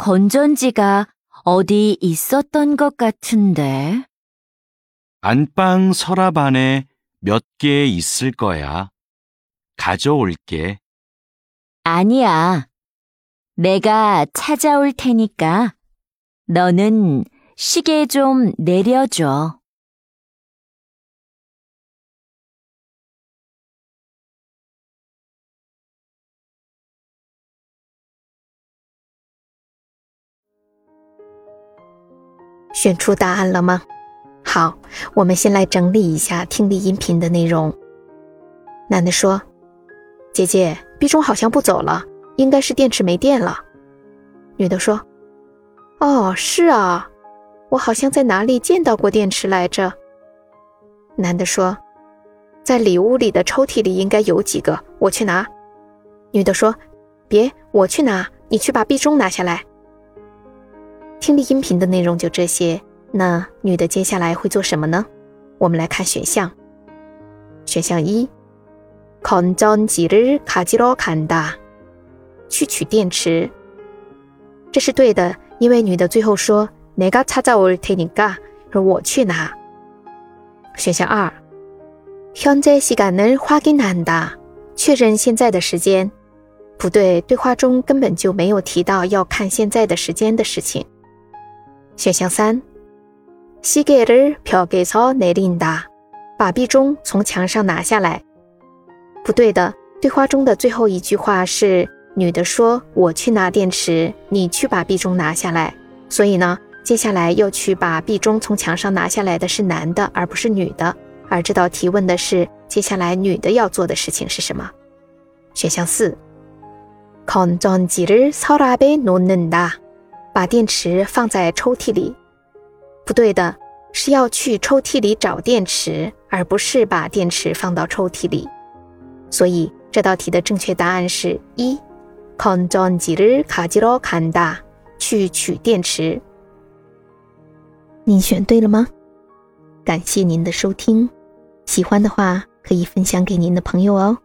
건전지가 어디 있었던 것 같은데. 안방 서랍 안에 몇 개 있을 거야. 가져올게. 아니야. 내가 찾아올 테니까 너는 시계 좀 내려줘. “选出答案了吗？好，我们先来整理一下听力音频的内容。男的说：“姐姐，壁钟好像不走了，应该是电池没电了。”女的说：“哦，是啊，我好像在哪里见到过电池来着。”男的说：“在里屋里的抽屉里应该有几个，我去拿。”女的说：“别，我去拿，你去把壁钟拿下来。”听力音频的内容就这些。那女的接下来会做什么呢？我们来看选项。选项一，건전지를가지러간 다， 去取电池。这是对的，因为女的最后说내가찾아올테니 까， 说我去拿。选项二，현재시간을확인한 다， 确认现在的时间。不对，对话中根本就没有提到要看现在的时间的事情。 选项三。시계를벽에서내린 다， 把壁钟从墙上拿下来。不对的，对话中的最后一句话是女的说：“我去拿电池，你去把壁钟拿下来。”所以呢，接下来要去把壁钟从墙上拿下来的是男的，而不是女的。而这道题问的是接下来女的要做的事情是什么？选项四，건전지를서랍에놓는 다， 把电池放在抽屉里。不对的，是要去抽屉里找电池，而不是把电池放到抽屉里。所以这道题的正确答案是一，건전지를가지러간 다， 去取电池。您选对了吗？感谢您的收听，喜欢的话可以分享给您的朋友哦。